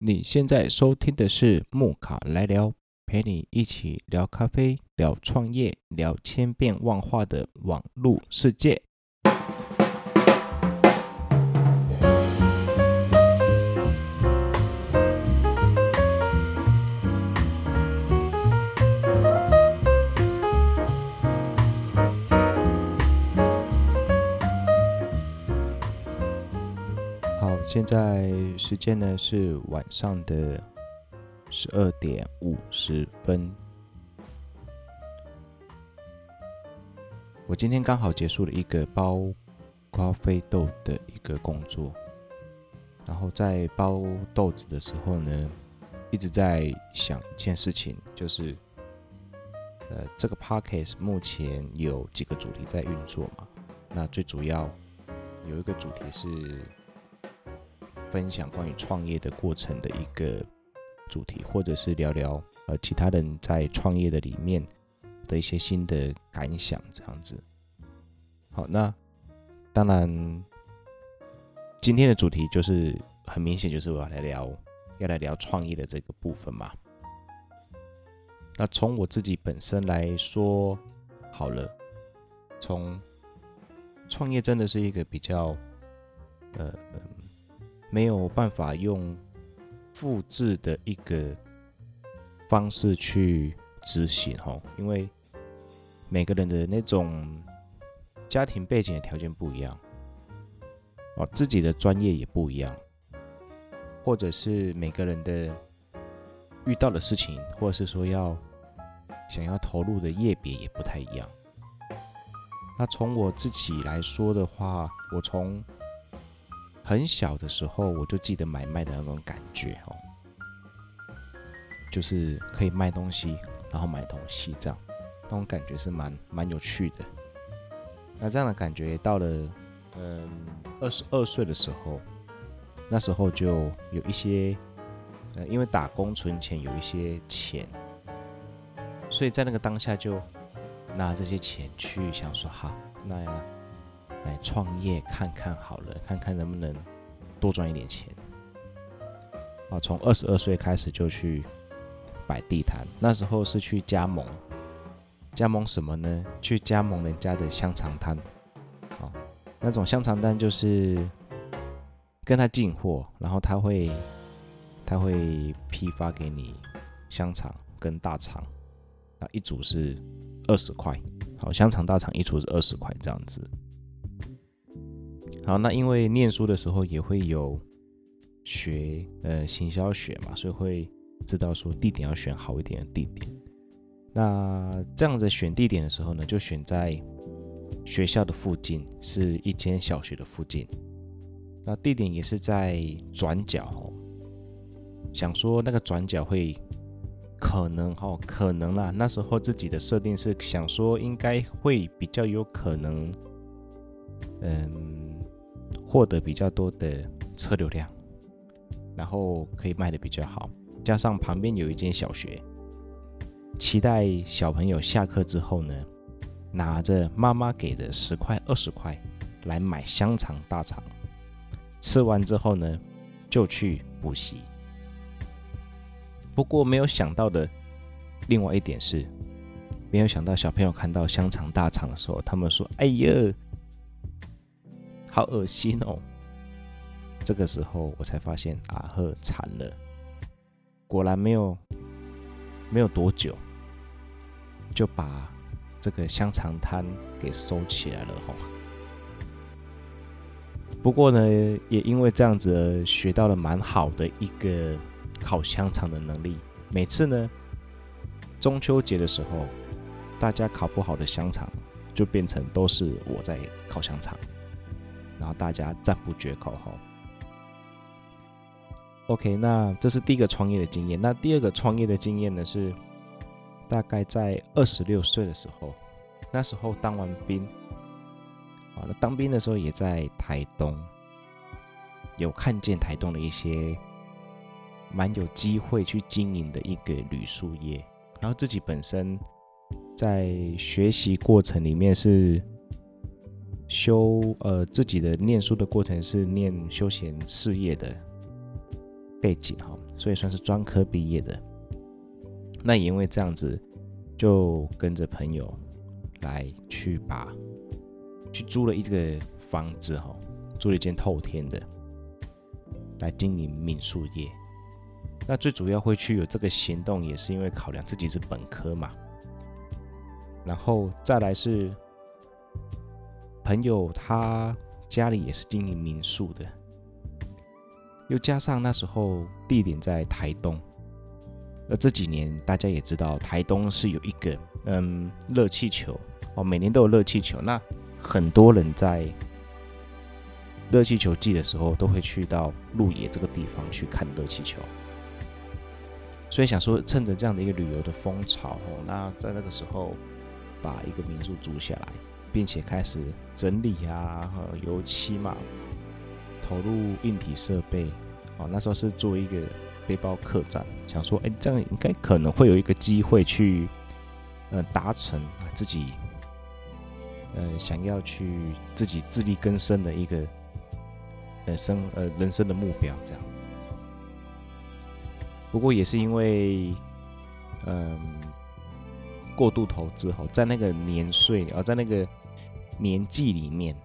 你现在收听的是木卡来聊，陪你一起聊咖啡、聊创业、聊千变万化的网络世界。现在时间呢是晚上的十二点五十分。我今天刚好结束了一个包咖啡豆的一个工作，然后在包豆子的时候呢，一直在想一件事情，就是呃，这个 podcast 目前有几个主题在运作嘛？那最主要有一个主题是。分享关于创业的过程的一个主题，或者是聊聊呃其他人在创业的里面的一些新的感想，这样子。好，那当然今天的主题就是很明显，就是我要来聊，要来聊创业的这个部分嘛。那从我自己本身来说，好了，从创业真的是一个比较呃。没有办法用复制的一个方式去执行哈，因为每个人的那种家庭背景的条件不一样，哦，自己的专业也不一样，或者是每个人的遇到的事情，或者是说要想要投入的业别也不太一样。那从我自己来说的话，我从很小的时候，我就记得买卖的那种感觉哦，就是可以卖东西，然后买东西这样，那种感觉是蛮蛮有趣的。那这样的感觉到了，嗯，二十二岁的时候，那时候就有一些，呃，因为打工存钱有一些钱，所以在那个当下就拿这些钱去想说，好，那呀。来创业看看好了，看看能不能多赚一点钱。啊，从二十二岁开始就去摆地摊，那时候是去加盟，加盟什么呢？去加盟人家的香肠摊。啊，那种香肠摊就是跟他进货，然后他会他会批发给你香肠跟大肠，啊，一组是二十块，好，香肠大肠一组是二十块这样子。好，那因为念书的时候也会有学呃行销学嘛，所以会知道说地点要选好一点的地点。那这样子选地点的时候呢，就选在学校的附近，是一间小学的附近。那地点也是在转角哦，想说那个转角会可能哦，可能啦。那时候自己的设定是想说应该会比较有可能，嗯。获得比较多的车流量，然后可以卖得比较好，加上旁边有一间小学，期待小朋友下课之后呢，拿着妈妈给的十块、二十块来买香肠、大肠，吃完之后呢，就去补习。不过没有想到的另外一点是，没有想到小朋友看到香肠、大肠的时候，他们说：“哎呀！”好恶心哦！这个时候我才发现阿赫惨了，果然没有没有多久，就把这个香肠摊给收起来了吼。不过呢，也因为这样子学到了蛮好的一个烤香肠的能力。每次呢，中秋节的时候，大家烤不好的香肠，就变成都是我在烤香肠。然后大家赞不绝口吼。OK，那这是第一个创业的经验。那第二个创业的经验呢，是大概在二十六岁的时候，那时候当完兵，啊，那当兵的时候也在台东，有看见台东的一些蛮有机会去经营的一个旅宿业，然后自己本身在学习过程里面是。修呃自己的念书的过程是念休闲事业的背景哈，所以算是专科毕业的。那也因为这样子，就跟着朋友来去把去租了一个房子哈，租了一间透天的，来经营民宿业。那最主要会去有这个行动，也是因为考量自己是本科嘛。然后再来是朋友他家里也是经营民宿的，又加上那时候地点在台东。那这几年大家也知道，台东是有一个嗯热气球哦，每年都有热气球。那很多人在热气球季的时候，都会去到鹿野这个地方去看热气球。所以想说，趁着这样的一个旅游的风潮哦，那在那个时候把一个民宿租下来，并且开始整理啊，油漆嘛，投入硬体设备哦。那时候是做一个背包客栈，想说，哎，这样应该可能会有一个机会去，呃，达成自己，呃，想要去自己自力更生的一个，呃，生呃人生的目标这样。不过也是因为，嗯，过度投资哈，在那个年岁啊，在那个年纪里面，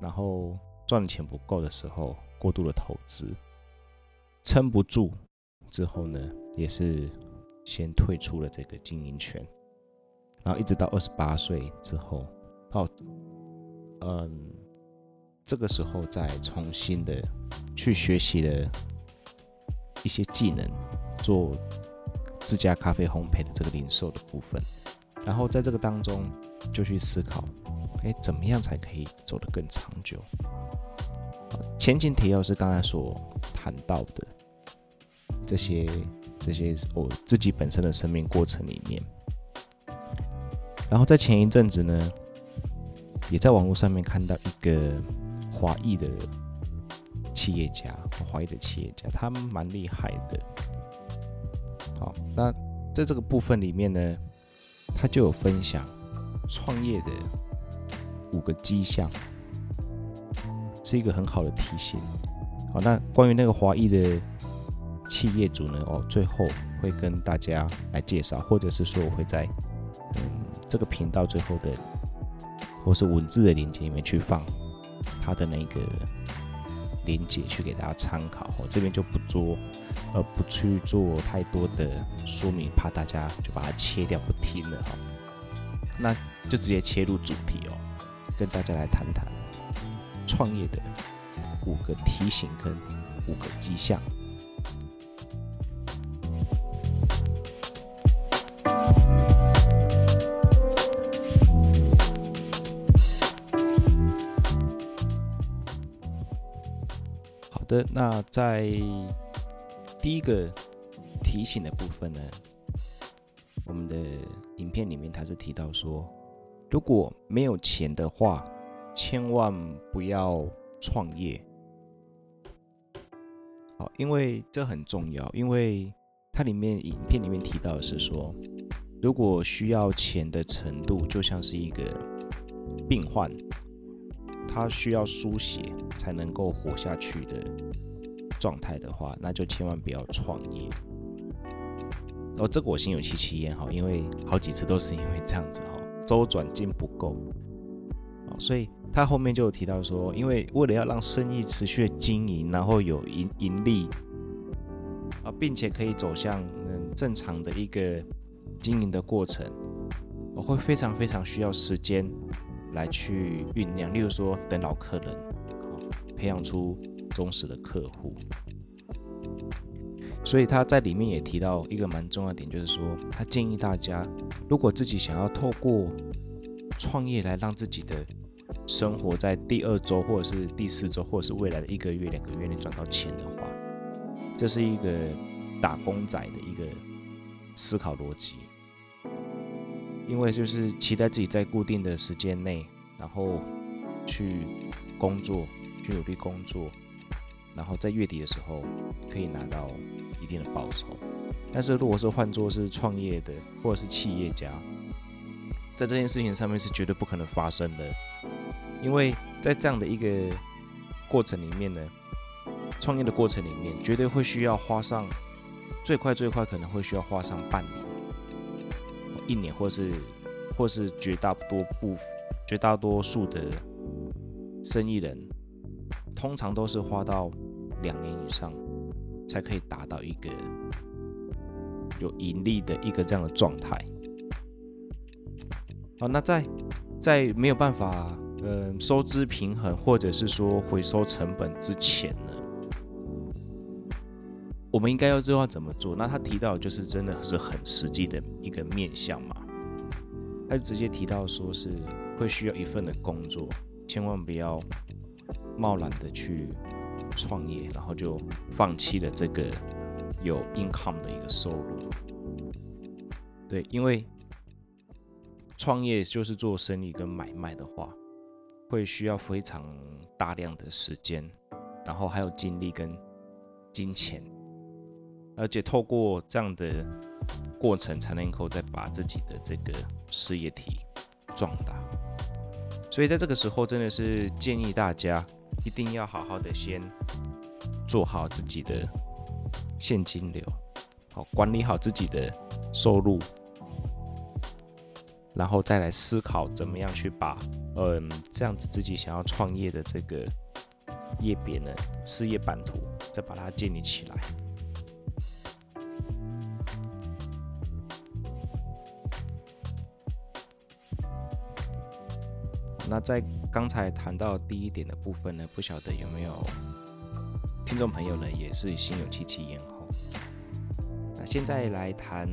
然后赚钱不够的时候，过度的投资，撑不住之后呢，也是先退出了这个经营权，然后一直到二十八岁之后，到嗯，这个时候再重新的去学习了。一些技能，做自家咖啡烘焙的这个零售的部分，然后在这个当中就去思考，哎，怎么样才可以走得更长久？前情提要是刚才所谈到的这些这些我自己本身的生命过程里面，然后在前一阵子呢，也在网络上面看到一个华裔的。企业家，华裔的企业家，他们蛮厉害。那在这个部分里面呢，他就有分享创业的五个迹象，是一个很好的提醒。好，那关于那个华裔的企业主呢，哦，最后会跟大家来介绍，或者是说我会在嗯这个频道最后的或是文字的链接里面去放他的那个。连接去给大家参考，我这边就不做，呃，不去做太多的说明，怕大家就把它切掉不听了哈。那就直接切入主题哦，跟大家来谈谈创业的五个提醒跟五个迹象。的那在第一个提醒的部分呢，我们的影片里面他是提到说，如果没有钱的话，千万不要创业。好，因为这很重要，因为它里面影片里面提到的是说，如果需要钱的程度就像是一个病患。他需要输血才能够活下去的状态的话，那就千万不要创业。哦，这个我心有戚戚焉哈，因为好几次都是因为这样子哈，周转金不够。所以他后面就有提到说，因为为了要让生意持续的经营，然后有盈盈利啊，并且可以走向嗯正常的一个经营的过程，我会非常非常需要时间。来去酝酿，例如说等老客人，培养出忠实的客户。所以他在里面也提到一个蛮重要的点，就是说他建议大家，如果自己想要透过创业来让自己的生活在第二周或者是第四周，或者是未来的一个月、两个月内赚到钱的话，这是一个打工仔的一个思考逻辑。因为就是期待自己在固定的时间内，然后去工作，去努力工作，然后在月底的时候可以拿到一定的报酬。但是如果是换作是创业的或者是企业家，在这件事情上面是绝对不可能发生的，因为在这样的一个过程里面呢，创业的过程里面，绝对会需要花上最快最快可能会需要花上半年、一年，或是或是绝大多部绝大多数的生意人，通常都是花到两年以上才可以达到一个有盈利的一个这样的状态。好，那在在没有办法。嗯，收支平衡，或者是说回收成本之前呢，我们应该要知道怎么做。那他提到就是真的是很实际的一个面向嘛，他就直接提到说是会需要一份的工作，千万不要贸然的去创业，然后就放弃了这个有 income 的一个收入。对，因为创业就是做生意跟买卖的话。会需要非常大量的时间，然后还有精力跟金钱，而且透过这样的过程，才能够再把自己的这个事业体壮大。所以在这个时候，真的是建议大家一定要好好的先做好自己的现金流，好管理好自己的收入。然后再来思考怎么样去把，嗯，这样子自己想要创业的这个业别呢，事业版图，再把它建立起来。那在刚才谈到第一点的部分呢，不晓得有没有听众朋友呢，也是心有戚戚焉哈。那现在来谈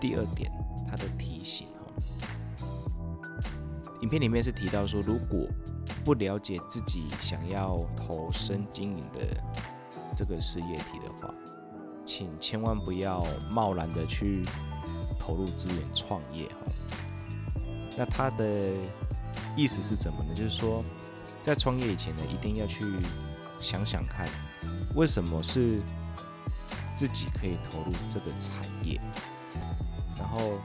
第二点，它的提醒。影片里面是提到说，如果不了解自己想要投身经营的这个事业体的话，请千万不要贸然的去投入资源创业哈。那他的意思是怎么呢？就是说，在创业以前呢，一定要去想想看，为什么是自己可以投入这个产业，然后。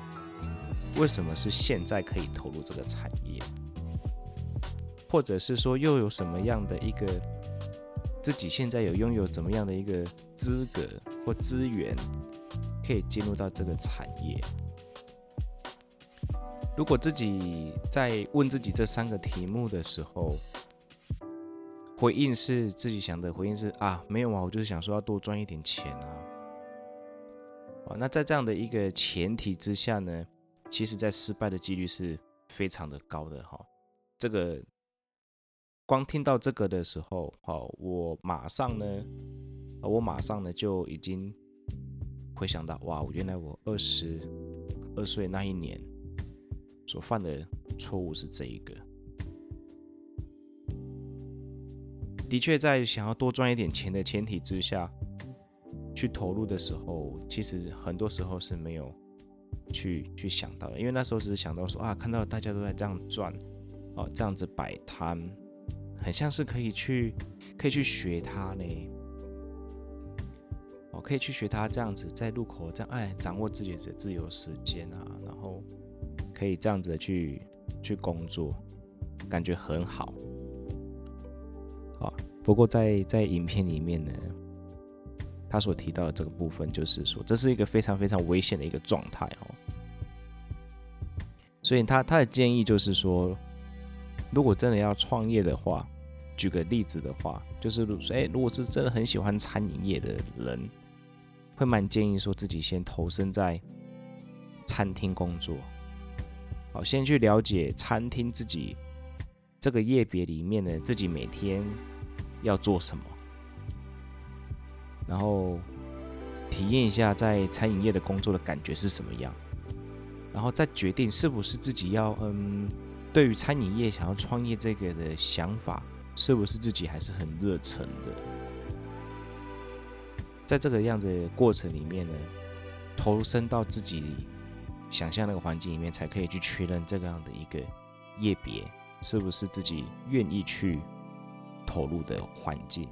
为什么是现在可以投入这个产业？或者是说又有什么样的一个自己现在有拥有怎么样的一个资格或资源可以进入到这个产业？如果自己在问自己这三个题目的时候，回应是自己想的回应是啊，没有啊，我就是想说要多赚一点钱啊。啊，那在这样的一个前提之下呢？其实，在失败的几率是非常的高的哈。这个光听到这个的时候，好，我马上呢，我马上呢就已经回想到，哇，原来我二十二岁那一年所犯的错误是这一个。的确，在想要多赚一点钱的前提之下，去投入的时候，其实很多时候是没有。去去想到的，因为那时候只是想到说啊，看到大家都在这样赚，哦，这样子摆摊，很像是可以去可以去学他呢，哦，可以去学他这样子在路口这样哎，掌握自己的自由时间啊，然后可以这样子去去工作，感觉很好。好，不过在在影片里面呢。他所提到的这个部分，就是说这是一个非常非常危险的一个状态哦。所以他他的建议就是说，如果真的要创业的话，举个例子的话，就是说，哎，如果是真的很喜欢餐饮业的人，会蛮建议说自己先投身在餐厅工作，好，先去了解餐厅自己这个业别里面的自己每天要做什么。然后体验一下在餐饮业的工作的感觉是什么样，然后再决定是不是自己要嗯，对于餐饮业想要创业这个的想法，是不是自己还是很热忱的。在这个样子的过程里面呢，投身到自己想象那个环境里面，才可以去确认这个样的一个业别是不是自己愿意去投入的环境。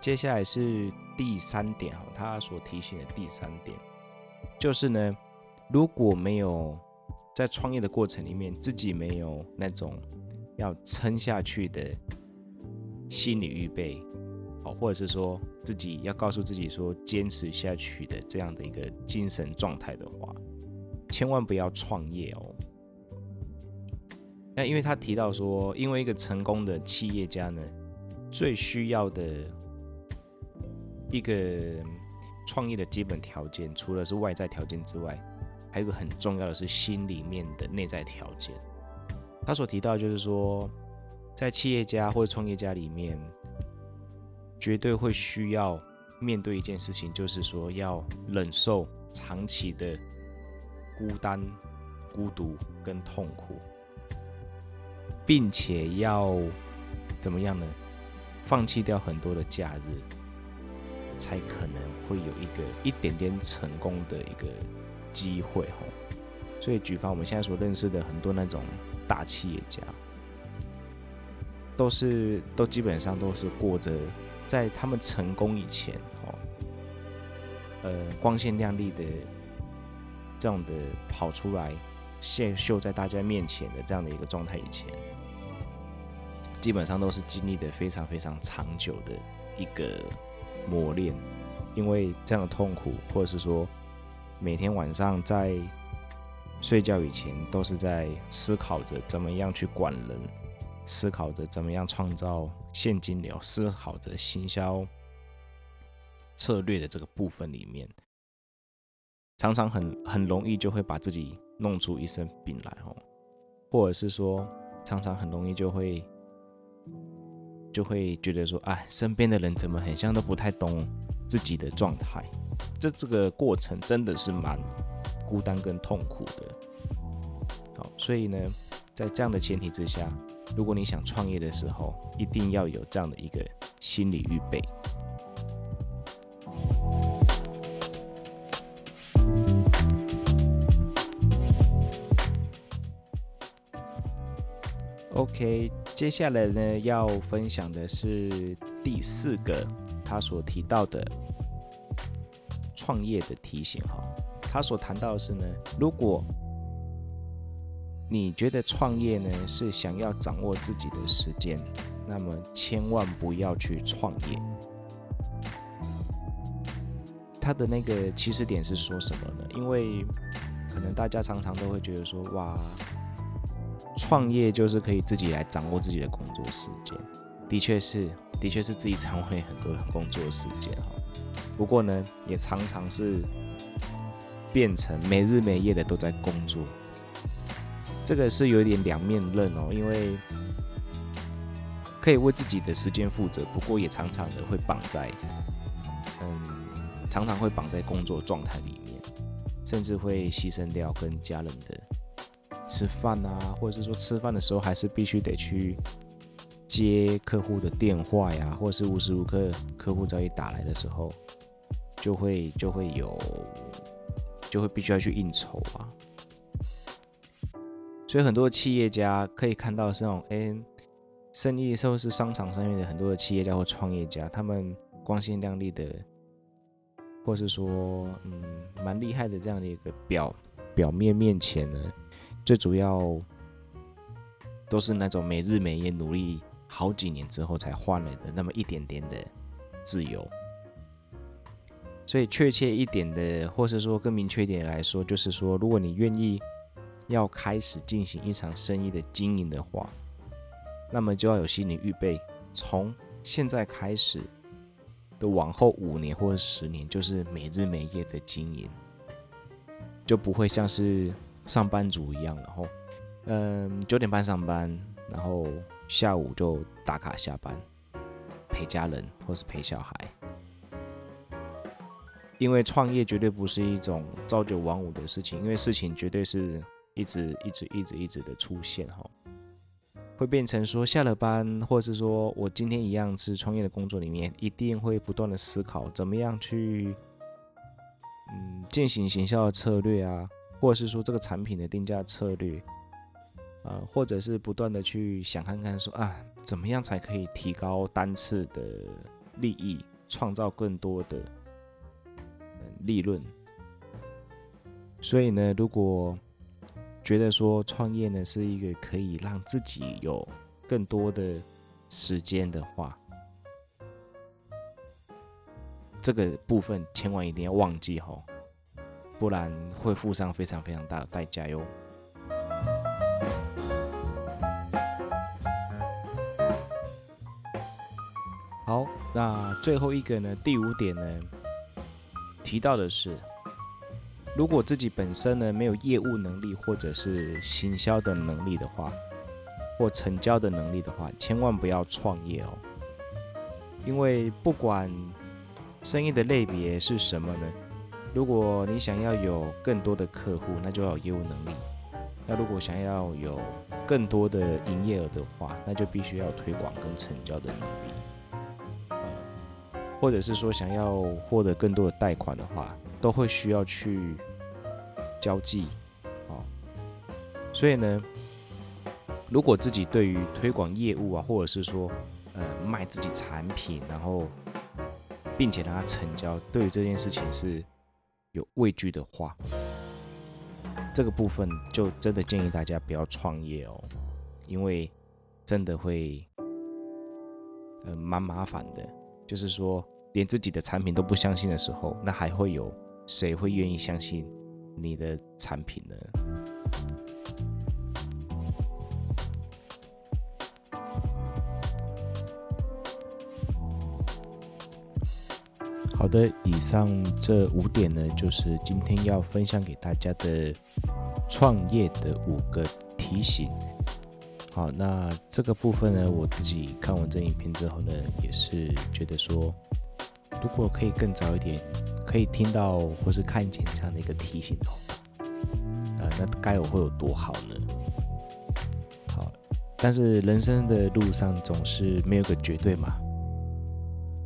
接下来是第三点哈，他所提醒的第三点，就是呢，如果没有在创业的过程里面，自己没有那种要撑下去的心理预备，哦，或者是说自己要告诉自己说坚持下去的这样的一个精神状态的话，千万不要创业哦。那因为他提到说，因为一个成功的企业家呢，最需要的一个创业的基本条件，除了是外在条件之外，还有一个很重要的是心里面的内在条件。他所提到就是说，在企业家或者创业家里面，绝对会需要面对一件事情，就是说要忍受长期的孤单、孤独跟痛苦，并且要怎么样呢？放弃掉很多的假日，才可能会有一个一点点成功的一个。机会吼，所以举凡我们现在所认识的很多那种大企业家，都是都基本上都是过着在他们成功以前哦，呃光鲜亮丽的这样的跑出来现秀在大家面前的这样的一个状态以前，基本上都是经历的非常非常长久的一个磨练，因为这样的痛苦或者是说。每天晚上在睡觉以前，都是在思考着怎么样去管人，思考着怎么样创造现金流，思考着行销策略的这个部分里面，常常很很容易就会把自己弄出一身病来哦，或者是说，常常很容易就会就会觉得说，哎，身边的人怎么很像都不太懂自己的状态。这这个过程真的是蛮孤单跟痛苦的，好，所以呢，在这样的前提之下，如果你想创业的时候，一定要有这样的一个心理预备。OK，接下来呢，要分享的是第四个他所提到的。创业的提醒哈，他所谈到的是呢，如果你觉得创业呢是想要掌握自己的时间，那么千万不要去创业。他的那个起始点是说什么呢？因为可能大家常常都会觉得说，哇，创业就是可以自己来掌握自己的工作时间，的确是，的确是自己掌握很多的工作时间哈。不过呢，也常常是变成没日没夜的都在工作，这个是有一点两面刃哦。因为可以为自己的时间负责，不过也常常的会绑在，嗯，常常会绑在工作状态里面，甚至会牺牲掉跟家人的吃饭啊，或者是说吃饭的时候还是必须得去接客户的电话呀，或者是无时无刻客户早已打来的时候。就会就会有，就会必须要去应酬啊。所以很多企业家可以看到是那种，哎，生意时候是商场上面的很多的企业家或创业家，他们光鲜亮丽的，或是说，嗯，蛮厉害的这样的一个表表面面前呢，最主要都是那种没日没夜努力好几年之后才换来的那么一点点的自由。所以确切一点的，或是说更明确一点来说，就是说，如果你愿意要开始进行一场生意的经营的话，那么就要有心理预备，从现在开始的往后五年或者十年，就是没日没夜的经营，就不会像是上班族一样，然后，嗯，九点半上班，然后下午就打卡下班，陪家人或是陪小孩。因为创业绝对不是一种朝九晚五的事情，因为事情绝对是一直一直一直一直的出现哈，会变成说下了班，或者是说我今天一样是创业的工作里面，一定会不断的思考怎么样去嗯进行行销的策略啊，或者是说这个产品的定价策略啊，或者是不断的去想看看说啊怎么样才可以提高单次的利益，创造更多的。利润，所以呢，如果觉得说创业呢是一个可以让自己有更多的时间的话，这个部分千万一定要忘记吼，不然会付上非常非常大的代价哟。好，那最后一个呢，第五点呢，提到的是。如果自己本身呢没有业务能力，或者是行销的能力的话，或成交的能力的话，千万不要创业哦。因为不管生意的类别是什么呢，如果你想要有更多的客户，那就要有业务能力；那如果想要有更多的营业额的话，那就必须要推广跟成交的能力。或者是说想要获得更多的贷款的话。都会需要去交际，哦，所以呢，如果自己对于推广业务啊，或者是说，呃，卖自己产品，然后，并且让它成交，对于这件事情是有畏惧的话，这个部分就真的建议大家不要创业哦，因为真的会，呃，蛮麻烦的。就是说，连自己的产品都不相信的时候，那还会有。谁会愿意相信你的产品呢？好的，以上这五点呢，就是今天要分享给大家的创业的五个提醒。好，那这个部分呢，我自己看完这影片之后呢，也是觉得说，如果可以更早一点。可以听到或是看见这样的一个提醒哦，呃，那该有会有多好呢？好，但是人生的路上总是没有个绝对嘛。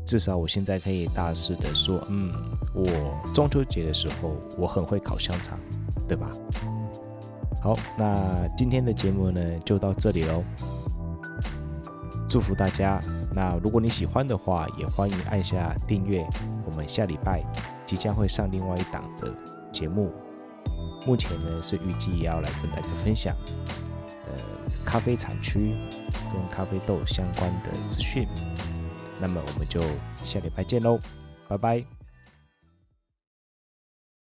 至少我现在可以大肆的说，嗯，我中秋节的时候我很会烤香肠，对吧？好，那今天的节目呢就到这里喽。祝福大家。那如果你喜欢的话，也欢迎按下订阅。我们下礼拜。即将会上另外一档的节目，目前呢是预计要来跟大家分享，呃，咖啡产区跟咖啡豆相关的资讯。那么我们就下礼拜见喽，拜拜。